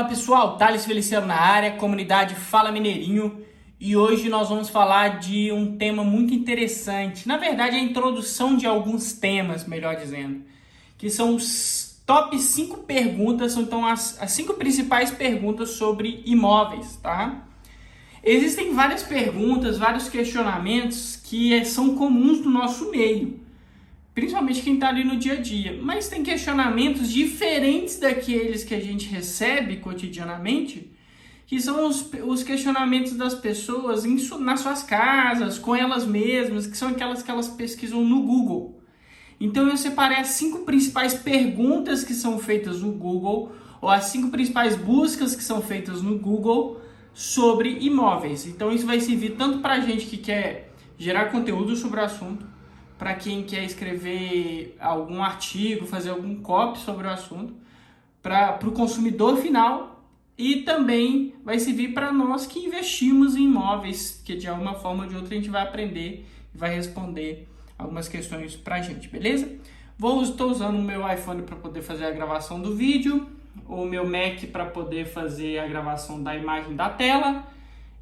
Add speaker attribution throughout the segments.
Speaker 1: Fala pessoal, Thales Feliciano na área, comunidade Fala Mineirinho e hoje nós vamos falar de um tema muito interessante. Na verdade, a introdução de alguns temas, melhor dizendo, que são os top 5 perguntas, então as, as cinco principais perguntas sobre imóveis, tá? Existem várias perguntas, vários questionamentos que são comuns do nosso meio, principalmente quem está ali no dia a dia. Mas tem questionamentos diferentes daqueles que a gente recebe cotidianamente, que são os, os questionamentos das pessoas em, nas suas casas, com elas mesmas, que são aquelas que elas pesquisam no Google. Então eu separei as cinco principais perguntas que são feitas no Google, ou as cinco principais buscas que são feitas no Google sobre imóveis. Então isso vai servir tanto para a gente que quer gerar conteúdo sobre o assunto, para quem quer escrever algum artigo, fazer algum copy sobre o assunto, para o consumidor final e também vai servir para nós que investimos em imóveis, que de alguma forma ou de outra a gente vai aprender e vai responder algumas questões para a gente, beleza? Vou, estou usando o meu iPhone para poder fazer a gravação do vídeo o meu Mac para poder fazer a gravação da imagem da tela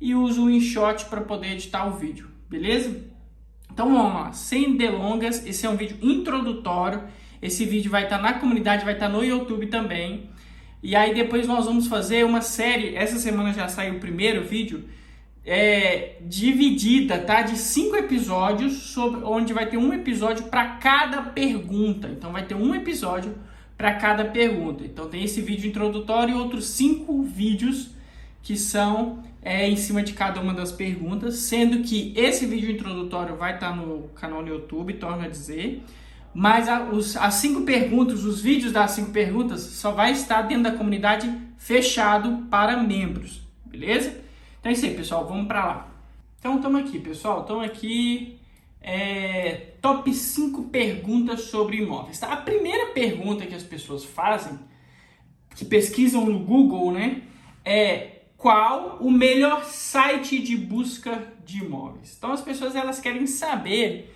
Speaker 1: e uso o InShot para poder editar o vídeo, beleza? Então vamos lá, sem delongas, esse é um vídeo introdutório, esse vídeo vai estar tá na comunidade, vai estar tá no YouTube também, e aí depois nós vamos fazer uma série, essa semana já saiu o primeiro vídeo, é, dividida, tá? De cinco episódios, sobre, onde vai ter um episódio para cada pergunta, então vai ter um episódio para cada pergunta. Então tem esse vídeo introdutório e outros cinco vídeos que são é, em cima de cada uma das perguntas, sendo que esse vídeo introdutório vai estar tá no canal no YouTube, torna a dizer, mas a, os, as cinco perguntas, os vídeos das cinco perguntas, só vai estar dentro da comunidade fechado para membros, beleza? Então é isso aí, pessoal, vamos para lá. Então estamos aqui, pessoal, estamos aqui é, top 5 perguntas sobre imóveis. Tá? A primeira pergunta que as pessoas fazem, que pesquisam no Google, né, é qual o melhor site de busca de imóveis. Então as pessoas elas querem saber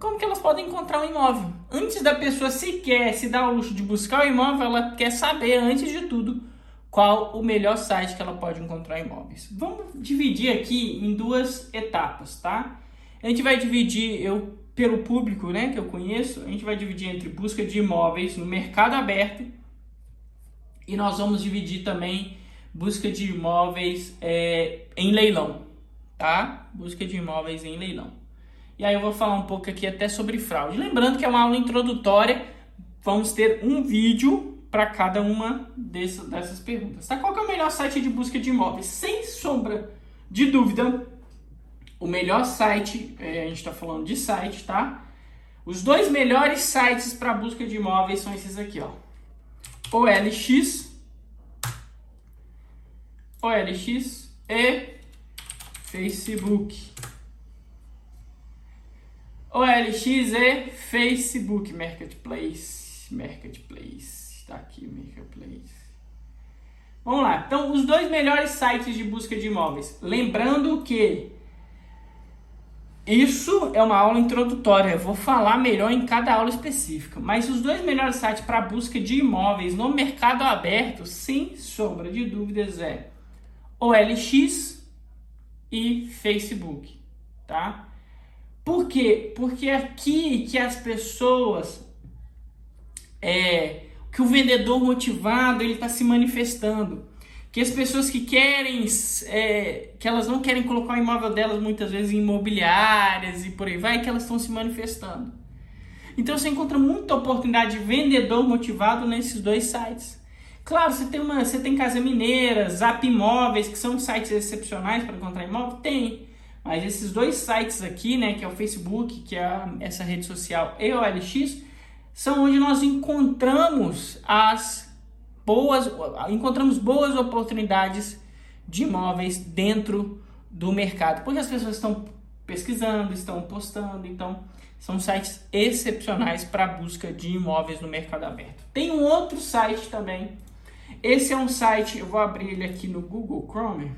Speaker 1: como que elas podem encontrar um imóvel. Antes da pessoa sequer se dar o luxo de buscar o imóvel, ela quer saber, antes de tudo, qual o melhor site que ela pode encontrar imóveis. Vamos dividir aqui em duas etapas, tá? A gente vai dividir, eu pelo público né, que eu conheço, a gente vai dividir entre busca de imóveis no mercado aberto e nós vamos dividir também busca de imóveis é, em leilão, tá? Busca de imóveis em leilão. E aí eu vou falar um pouco aqui até sobre fraude. Lembrando que é uma aula introdutória, vamos ter um vídeo para cada uma dessas, dessas perguntas. Tá? Qual é o melhor site de busca de imóveis? Sem sombra de dúvida, o melhor site, é, a gente está falando de site, tá? Os dois melhores sites para busca de imóveis são esses aqui, ó. OLX, OLX e Facebook. OLX e Facebook Marketplace, Marketplace, está aqui Marketplace. Vamos lá. Então, os dois melhores sites de busca de imóveis. Lembrando que isso é uma aula introdutória, eu vou falar melhor em cada aula específica. Mas os dois melhores sites para busca de imóveis no mercado aberto, sem sombra de dúvidas, é OLX e Facebook, tá? Por quê? Porque aqui que as pessoas, é, que o vendedor motivado ele está se manifestando que as pessoas que querem, é, que elas não querem colocar o imóvel delas muitas vezes em imobiliárias e por aí vai, que elas estão se manifestando. Então você encontra muita oportunidade de vendedor motivado nesses dois sites. Claro, você tem uma, você tem Casa Mineira, Zap Imóveis, que são sites excepcionais para encontrar imóvel, tem. Mas esses dois sites aqui, né, que é o Facebook, que é essa rede social e o OLX, são onde nós encontramos as boas, encontramos boas oportunidades de imóveis dentro do mercado, porque as pessoas estão pesquisando, estão postando, então são sites excepcionais para busca de imóveis no mercado aberto. Tem um outro site também. Esse é um site, eu vou abrir ele aqui no Google Chrome.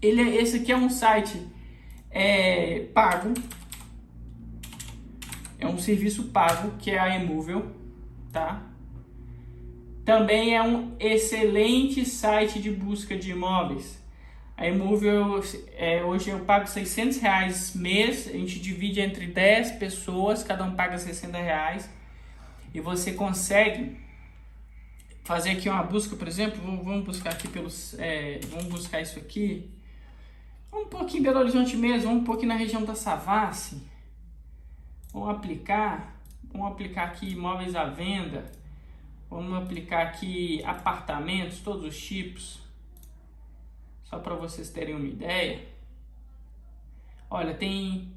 Speaker 1: Ele, é, esse aqui é um site é, pago. É um serviço pago que é a Emovil, tá? também é um excelente site de busca de imóveis. A Imóvel, é, hoje eu pago 600 reais mês, a gente divide entre 10 pessoas, cada um paga 60 reais. E você consegue fazer aqui uma busca, por exemplo, vamos buscar aqui pelos, é, vamos buscar isso aqui. Um pouquinho em Belo Horizonte mesmo, um pouquinho na região da Savassi. Vamos aplicar, vamos aplicar aqui imóveis à venda. Vamos aplicar aqui apartamentos, todos os tipos. Só para vocês terem uma ideia. Olha, tem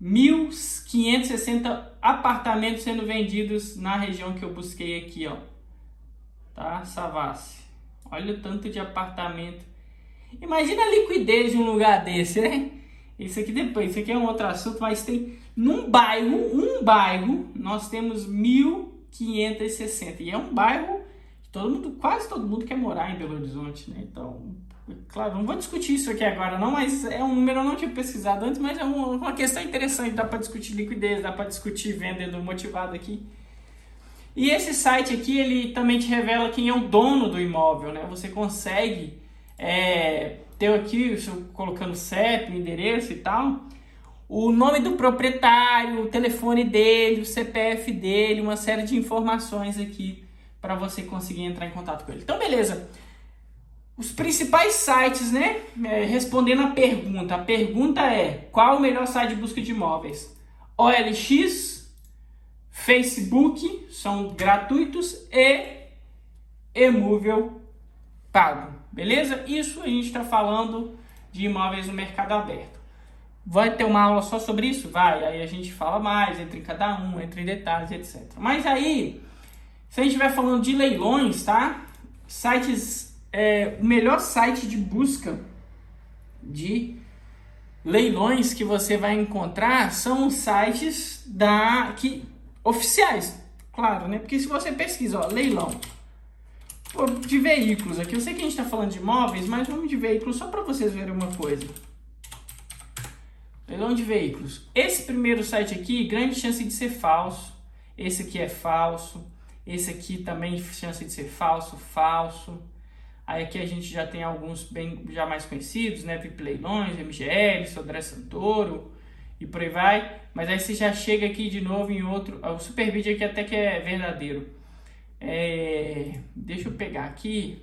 Speaker 1: 1.560 apartamentos sendo vendidos na região que eu busquei aqui, ó. Tá? Savassi. Olha o tanto de apartamento. Imagina a liquidez de um lugar desse, né? Isso aqui depois, isso aqui é um outro assunto, mas tem num bairro, um bairro, nós temos 1.560. E é um bairro que todo mundo, quase todo mundo quer morar em Belo Horizonte, né? Então, Claro, não vou discutir isso aqui agora, não, mas é um número eu não tinha pesquisado antes, mas é uma questão interessante. Dá para discutir liquidez, dá para discutir venda do motivado aqui. E esse site aqui, ele também te revela quem é o dono do imóvel, né? Você consegue é, ter aqui, colocando CEP, endereço e tal, o nome do proprietário, o telefone dele, o CPF dele, uma série de informações aqui para você conseguir entrar em contato com ele. Então, beleza. Os principais sites, né? É, respondendo a pergunta. A pergunta é: qual o melhor site de busca de imóveis? OLX, Facebook, são gratuitos e Emúvel pago. Beleza? Isso a gente está falando de imóveis no mercado aberto. Vai ter uma aula só sobre isso? Vai. Aí a gente fala mais, entre cada um, entre detalhes, etc. Mas aí, se a gente estiver falando de leilões, tá? Sites é, o melhor site de busca de leilões que você vai encontrar são os sites da que oficiais, claro, né? Porque se você pesquisa, ó, leilão de veículos aqui, eu sei que a gente está falando de imóveis, mas vamos de veículos só para vocês verem uma coisa. Leilão de veículos. Esse primeiro site aqui, grande chance de ser falso. Esse aqui é falso. Esse aqui também chance de ser falso, falso. Aí aqui a gente já tem alguns bem já mais conhecidos, né? VIP Leilões, MGL, Sodré Santoro e por aí vai. Mas aí você já chega aqui de novo em outro. O Superbid aqui até que é verdadeiro. É, deixa eu pegar aqui.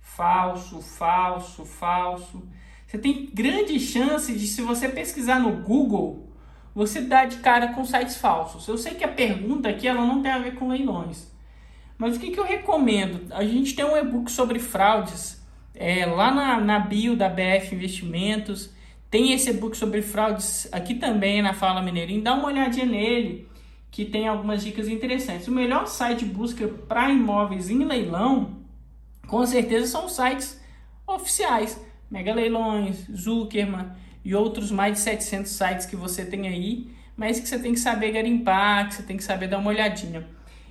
Speaker 1: Falso, falso, falso. Você tem grande chance de, se você pesquisar no Google, você dar de cara com sites falsos. Eu sei que a pergunta aqui ela não tem a ver com leilões. Mas o que, que eu recomendo? A gente tem um e-book sobre fraudes é, lá na, na bio da BF Investimentos. Tem esse e-book sobre fraudes aqui também na Fala Mineirinho. Dá uma olhadinha nele, que tem algumas dicas interessantes. O melhor site de busca para imóveis em leilão, com certeza, são sites oficiais. Mega Leilões, Zuckerman e outros mais de 700 sites que você tem aí, mas que você tem que saber garimpar, que você tem que saber dar uma olhadinha.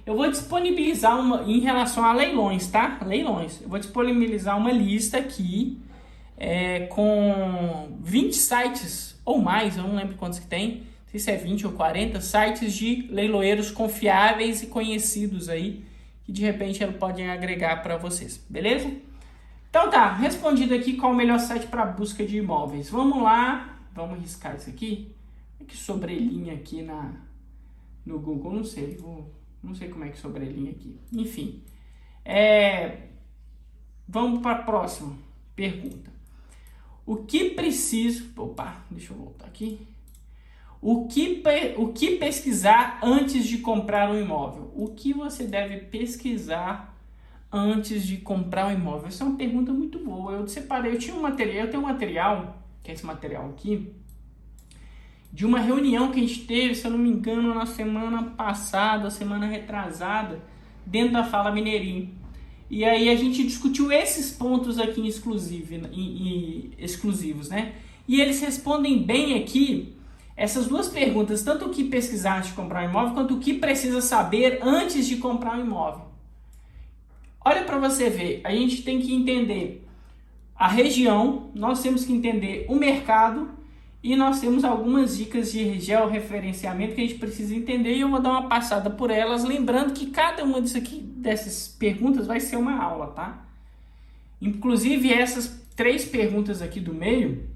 Speaker 1: Eu vou disponibilizar uma em relação a leilões, tá? Leilões. Eu vou disponibilizar uma lista aqui é, com 20 sites ou mais, eu não lembro quantos que tem. Sei se é 20 ou 40 sites de leiloeiros confiáveis e conhecidos aí que de repente podem agregar para vocês, beleza? Então tá, respondido aqui qual o melhor site para busca de imóveis. Vamos lá, vamos riscar isso aqui. Que sobrelinha aqui na no Google, não sei, vou não sei como é que sobrelinha aqui. Enfim. É... Vamos para a próxima pergunta. O que preciso. Opa, deixa eu voltar aqui. O que, o que pesquisar antes de comprar um imóvel? O que você deve pesquisar antes de comprar um imóvel? Essa é uma pergunta muito boa. Eu separei, eu tinha um material, eu tenho um material, que é esse material aqui, de uma reunião que a gente teve, se eu não me engano, na semana passada, semana retrasada, dentro da Fala Mineirinho. E aí a gente discutiu esses pontos aqui em em, exclusivos, né? E eles respondem bem aqui essas duas perguntas, tanto o que pesquisar antes de comprar um imóvel, quanto o que precisa saber antes de comprar um imóvel. Olha para você ver, a gente tem que entender a região, nós temos que entender o mercado E nós temos algumas dicas de georreferenciamento que a gente precisa entender e eu vou dar uma passada por elas, lembrando que cada uma disso aqui, dessas perguntas vai ser uma aula, tá? Inclusive essas três perguntas aqui do meio,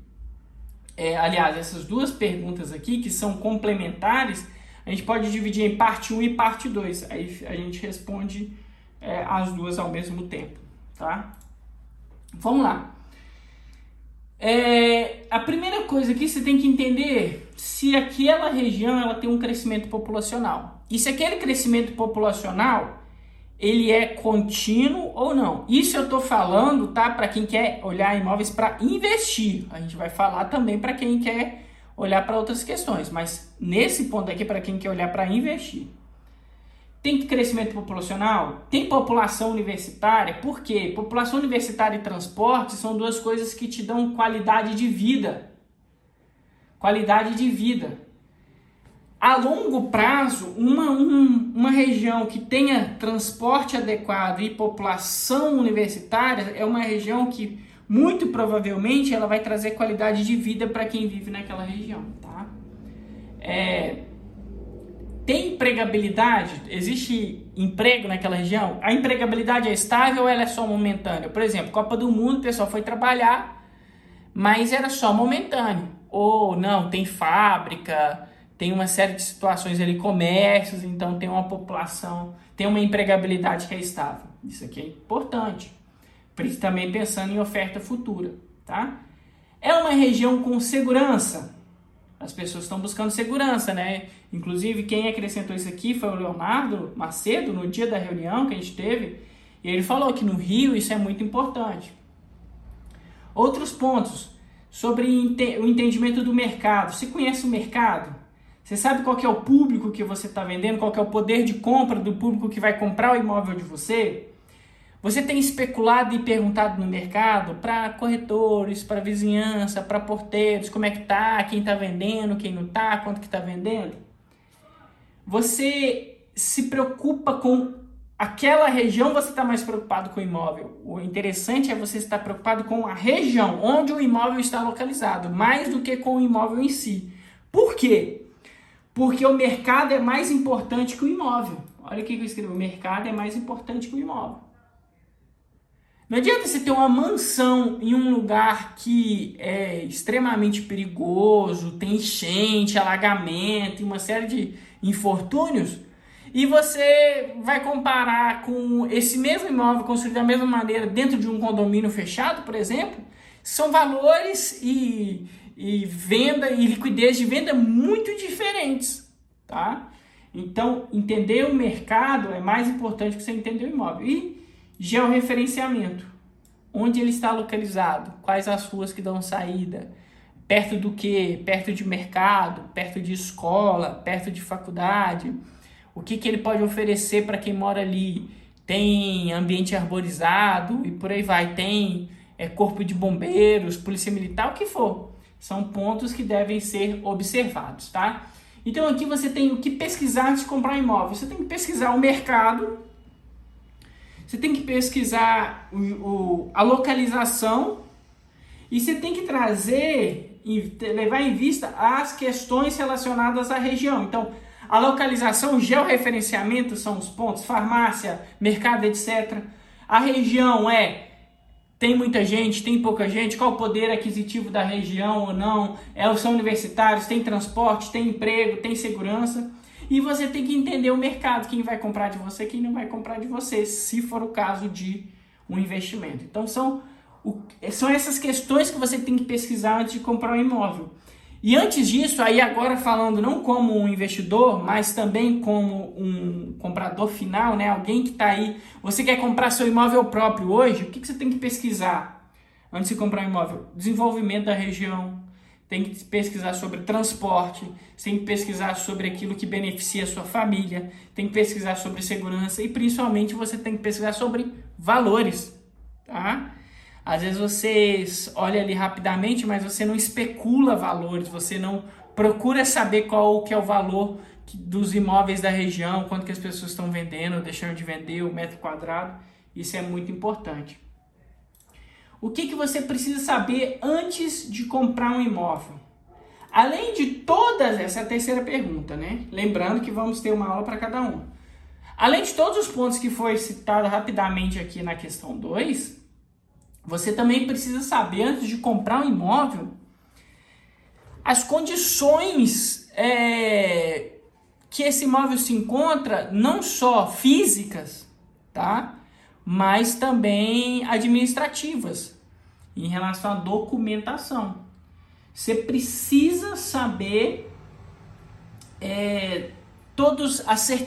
Speaker 1: é, aliás, essas duas perguntas aqui que são complementares, a gente pode dividir em parte 1 e parte 2. Aí a gente responde é, as duas ao mesmo tempo, tá? Vamos lá. É, a primeira coisa aqui você tem que entender se aquela região ela tem um crescimento populacional. E se aquele crescimento populacional ele é contínuo ou não. Isso eu estou falando, tá? Para quem quer olhar imóveis para investir. A gente vai falar também para quem quer olhar para outras questões, mas nesse ponto aqui para quem quer olhar para investir. Tem crescimento populacional? Tem população universitária? Por quê? População universitária e transporte são duas coisas que te dão qualidade de vida. Qualidade de vida. A longo prazo, uma, um, uma região que tenha transporte adequado e população universitária é uma região que muito provavelmente ela vai trazer qualidade de vida para quem vive naquela região, tá? É, tem empregabilidade? Existe emprego naquela região? A empregabilidade é estável ou ela é só momentânea? Por exemplo, Copa do Mundo, o pessoal foi trabalhar, mas era só momentâneo. Ou não, tem fábrica, tem uma série de situações ali, comércios, então tem uma população, tem uma empregabilidade que é estável. Isso aqui é importante. Também pensando em oferta futura, tá? É uma região com segurança? As pessoas estão buscando segurança, né? Inclusive, quem acrescentou isso aqui foi o Leonardo Macedo, no dia da reunião que a gente teve, e ele falou que no Rio isso é muito importante. Outros pontos sobre o entendimento do mercado. Você conhece o mercado? Você sabe qual é o público que você está vendendo? Qual é o poder de compra do público que vai comprar o imóvel de você? Você tem especulado e perguntado no mercado para corretores, para vizinhança, para porteiros, como é que tá, quem está vendendo, quem não está, quanto que está vendendo? Você se preocupa com aquela região, você está mais preocupado com o imóvel. O interessante é você estar preocupado com a região onde o imóvel está localizado, mais do que com o imóvel em si. Por quê? Porque o mercado é mais importante que o imóvel. Olha o que eu escrevi: o mercado é mais importante que o imóvel. Não adianta você ter uma mansão em um lugar que é extremamente perigoso, tem enchente, alagamento e uma série de infortúnios, e você vai comparar com esse mesmo imóvel construído da mesma maneira dentro de um condomínio fechado, por exemplo, são valores e, e venda e liquidez de venda muito diferentes, tá? Então, entender o mercado é mais importante que você entender o imóvel. E Georreferenciamento. Onde ele está localizado? Quais as ruas que dão saída? Perto do que? Perto de mercado, perto de escola, perto de faculdade. O que, que ele pode oferecer para quem mora ali? Tem ambiente arborizado e por aí vai. Tem é, corpo de bombeiros, polícia militar, o que for. São pontos que devem ser observados, tá? Então aqui você tem o que pesquisar antes de comprar imóvel. Você tem que pesquisar o mercado, você tem que pesquisar o, o, a localização e você tem que trazer e levar em vista as questões relacionadas à região. Então, a localização, o georreferenciamento são os pontos, farmácia, mercado, etc. A região é tem muita gente, tem pouca gente, qual o poder aquisitivo da região ou não, é, são universitários, tem transporte, tem emprego, tem segurança. E você tem que entender o mercado, quem vai comprar de você, quem não vai comprar de você, se for o caso de um investimento. Então são, o, são essas questões que você tem que pesquisar antes de comprar um imóvel. E antes disso, aí agora falando não como um investidor, mas também como um comprador final, né? Alguém que está aí, você quer comprar seu imóvel próprio hoje, o que, que você tem que pesquisar antes de comprar um imóvel? Desenvolvimento da região, tem que pesquisar sobre transporte, tem que pesquisar sobre aquilo que beneficia a sua família, tem que pesquisar sobre segurança e principalmente você tem que pesquisar sobre valores, tá? Às vezes você olha ali rapidamente, mas você não especula valores, você não procura saber qual que é o valor dos imóveis da região, quanto que as pessoas estão vendendo, deixando de vender, o metro quadrado. Isso é muito importante. O que, que você precisa saber antes de comprar um imóvel? Além de todas, essa é a terceira pergunta, né? Lembrando que vamos ter uma aula para cada um. Além de todos os pontos que foi citado rapidamente aqui na questão 2, você também precisa saber, antes de comprar um imóvel, as condições é, que esse imóvel se encontra, não só físicas, tá? Mas também administrativas, em relação à documentação. Você precisa saber é, todos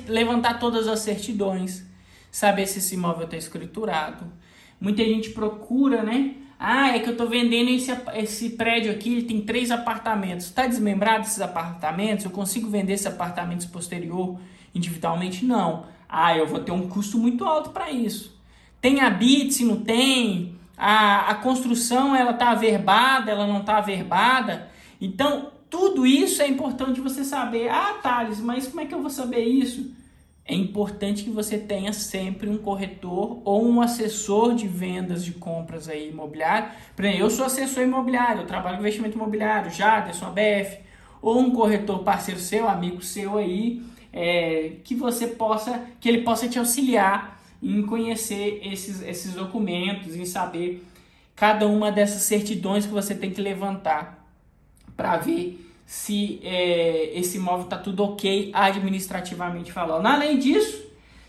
Speaker 1: levantar todas as certidões, saber se esse imóvel está escriturado. Muita gente procura, né? Ah, é que eu estou vendendo esse, esse prédio aqui, ele tem três apartamentos. Está desmembrado esses apartamentos? Eu consigo vender esses apartamentos posterior individualmente? Não. Ah, eu vou ter um custo muito alto para isso. Tem habite, se não tem? a, a construção ela está averbada, ela não está averbada. Então, tudo isso é importante você saber. Ah, Thales, mas como é que eu vou saber isso? É importante que você tenha sempre um corretor ou um assessor de vendas de compras aí imobiliário. Por exemplo, eu sou assessor imobiliário, eu trabalho com investimento imobiliário, Jaderson, ABF, ou um corretor parceiro seu, amigo seu aí, é, que você possa, que ele possa te auxiliar em conhecer esses, esses documentos, em saber cada uma dessas certidões que você tem que levantar para ver se é, esse imóvel está tudo ok administrativamente falando. Além disso,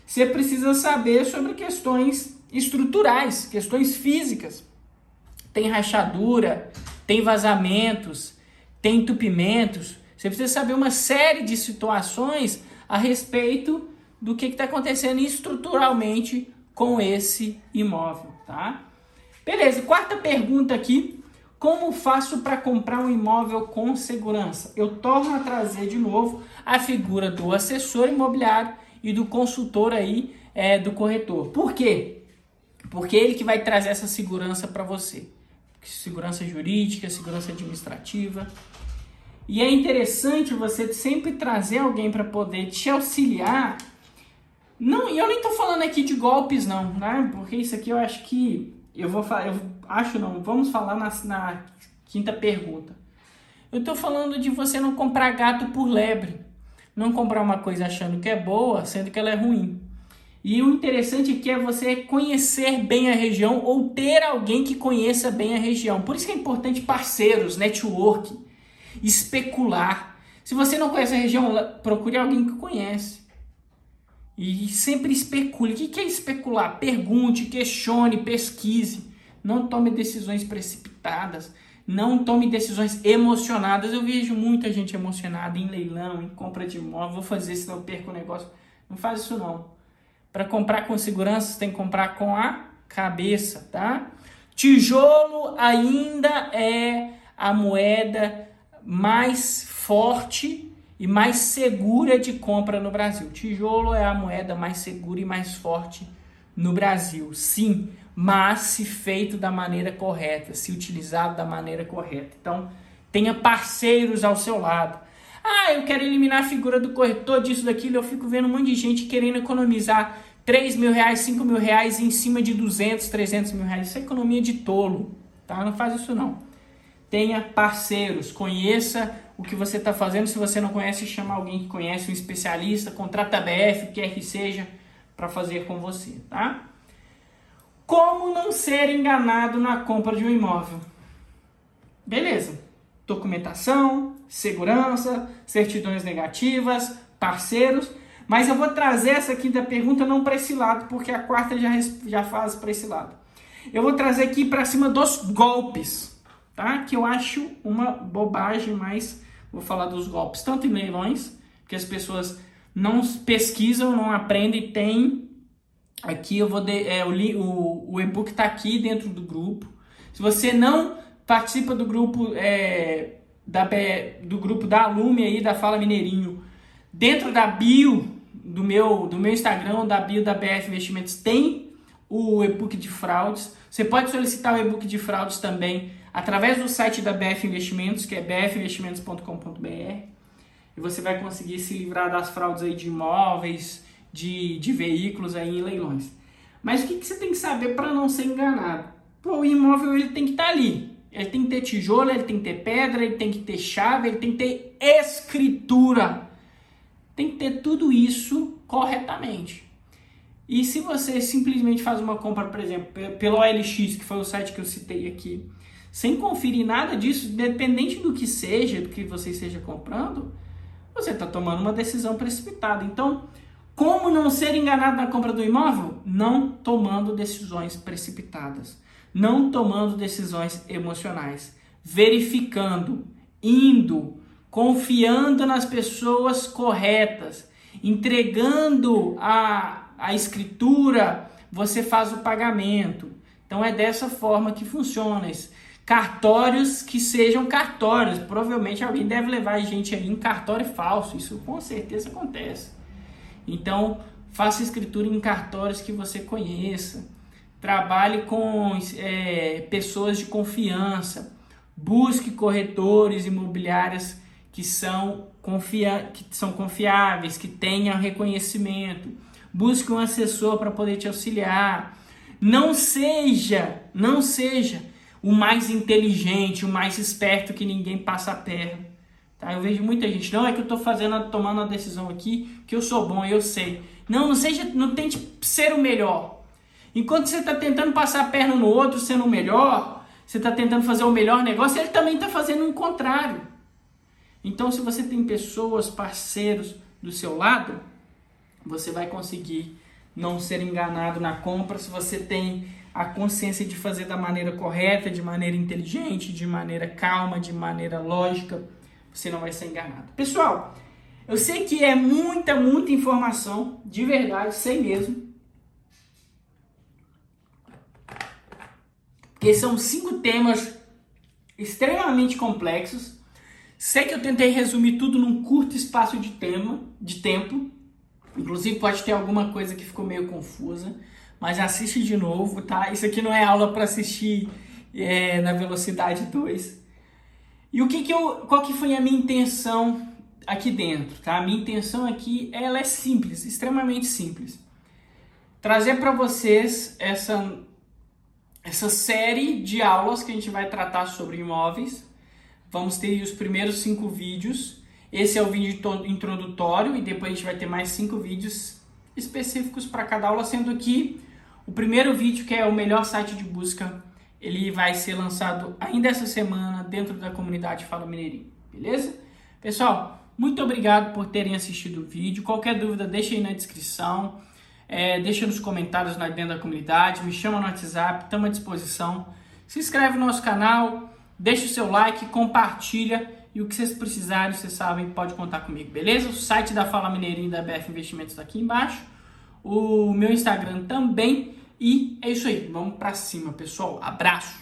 Speaker 1: você precisa saber sobre questões estruturais, questões físicas. Tem rachadura, tem vazamentos, tem entupimentos. Você precisa saber uma série de situações a respeito do que está acontecendo estruturalmente com esse imóvel, tá? Beleza, quarta pergunta aqui. Como faço para comprar um imóvel com segurança? Eu torno a trazer de novo a figura do assessor imobiliário e do consultor aí, é, do corretor. Por quê? Porque ele que vai trazer essa segurança para você. Segurança jurídica, segurança administrativa. E é interessante você sempre trazer alguém para poder te auxiliar não, eu nem tô falando aqui de golpes, não, né? Porque isso aqui eu acho que. Eu vou falar. Eu acho não, vamos falar na, na quinta pergunta. Eu tô falando de você não comprar gato por lebre. Não comprar uma coisa achando que é boa, sendo que ela é ruim. E o interessante aqui é você conhecer bem a região ou ter alguém que conheça bem a região. Por isso que é importante parceiros, network, especular. Se você não conhece a região, procure alguém que conhece. E sempre especule. O que é especular? Pergunte, questione, pesquise. Não tome decisões precipitadas. Não tome decisões emocionadas. Eu vejo muita gente emocionada em leilão, em compra de imóvel. Vou fazer senão eu perco o negócio. Não faz isso não. Para comprar com segurança, você tem que comprar com a cabeça, tá? Tijolo ainda é a moeda mais forte e mais segura de compra no Brasil. Tijolo é a moeda mais segura e mais forte no Brasil, sim, mas se feito da maneira correta, se utilizado da maneira correta. Então, tenha parceiros ao seu lado. Ah, eu quero eliminar a figura do corretor, disso, daquilo. Eu fico vendo um monte de gente querendo economizar 3 mil reais, 5 mil reais em cima de 200, 300 mil reais. Isso é economia de tolo, tá? Não faz isso não. Tenha parceiros, conheça o que você está fazendo. Se você não conhece, chama alguém que conhece, um especialista, contrata a BF, o que quer que seja, para fazer com você, tá? Como não ser enganado na compra de um imóvel? Beleza. Documentação, segurança, certidões negativas, parceiros. Mas eu vou trazer essa aqui da pergunta não para esse lado, porque a quarta já, já faz para esse lado. Eu vou trazer aqui para cima dos golpes, tá? Que eu acho uma bobagem, mas Vou falar dos golpes, tanto em leilões, que as pessoas não pesquisam, não aprendem, tem. Aqui eu vou. De, é, o, o, o e-book está aqui dentro do grupo. Se você não participa do grupo é, da, do grupo da Alume aí, da Fala Mineirinho, dentro da bio do meu, do meu Instagram, da bio da BF Investimentos, tem o e-book de fraudes. Você pode solicitar o e-book de fraudes também através do site da BF Investimentos, que é bfinvestimentos.com.br, e você vai conseguir se livrar das fraudes aí de imóveis, de, de veículos aí em leilões. Mas o que, que você tem que saber para não ser enganado? Pô, o imóvel ele tem que estar tá ali. Ele tem que ter tijolo, ele tem que ter pedra, ele tem que ter chave, ele tem que ter escritura. Tem que ter tudo isso corretamente. E se você simplesmente faz uma compra, por exemplo, pelo OLX, que foi o site que eu citei aqui, sem conferir nada disso, dependente do que seja, do que você esteja comprando, você está tomando uma decisão precipitada. Então, como não ser enganado na compra do imóvel? Não tomando decisões precipitadas, não tomando decisões emocionais, verificando, indo, confiando nas pessoas corretas, entregando a, a escritura, você faz o pagamento. Então é dessa forma que funciona. Cartórios que sejam cartórios. Provavelmente alguém deve levar a gente aí em cartório falso. Isso com certeza acontece. Então, faça escritura em cartórios que você conheça. Trabalhe com é, pessoas de confiança. Busque corretores imobiliários que são, confia que são confiáveis, que tenham reconhecimento. Busque um assessor para poder te auxiliar. Não seja, não seja o mais inteligente, o mais esperto que ninguém passa perto. Tá? Eu vejo muita gente, não é que eu estou fazendo, tomando uma decisão aqui, que eu sou bom, eu sei. Não, não seja, não tente ser o melhor. Enquanto você está tentando passar a perna no outro, sendo o melhor, você está tentando fazer o melhor negócio, ele também está fazendo o contrário. Então, se você tem pessoas, parceiros do seu lado, você vai conseguir não ser enganado na compra. Se você tem a consciência de fazer da maneira correta, de maneira inteligente, de maneira calma, de maneira lógica, você não vai ser enganado. Pessoal, eu sei que é muita, muita informação, de verdade, sei mesmo. Porque são cinco temas extremamente complexos Sei que eu tentei resumir tudo num curto espaço de, tema, de tempo. Inclusive pode ter alguma coisa que ficou meio confusa. Mas assiste de novo, tá? Isso aqui não é aula para assistir é, na velocidade 2. E o que, que eu, qual que foi a minha intenção aqui dentro, tá? A minha intenção aqui, ela é simples, extremamente simples. Trazer para vocês essa essa série de aulas que a gente vai tratar sobre imóveis, Vamos ter os primeiros cinco vídeos. Esse é o vídeo introdutório e depois a gente vai ter mais cinco vídeos específicos para cada aula, sendo que o primeiro vídeo, que é o melhor site de busca, ele vai ser lançado ainda essa semana dentro da comunidade Fala Mineirinho, beleza? Pessoal, muito obrigado por terem assistido o vídeo. Qualquer dúvida, deixa aí na descrição, é, deixa nos comentários dentro da comunidade, me chama no WhatsApp, estamos à disposição. Se inscreve no nosso canal, Deixe o seu like, compartilha e o que vocês precisarem, vocês sabem, pode contar comigo, beleza? O site da Fala Mineirinho da BF Investimentos está aqui embaixo. O meu Instagram também. E é isso aí. Vamos para cima, pessoal. Abraço.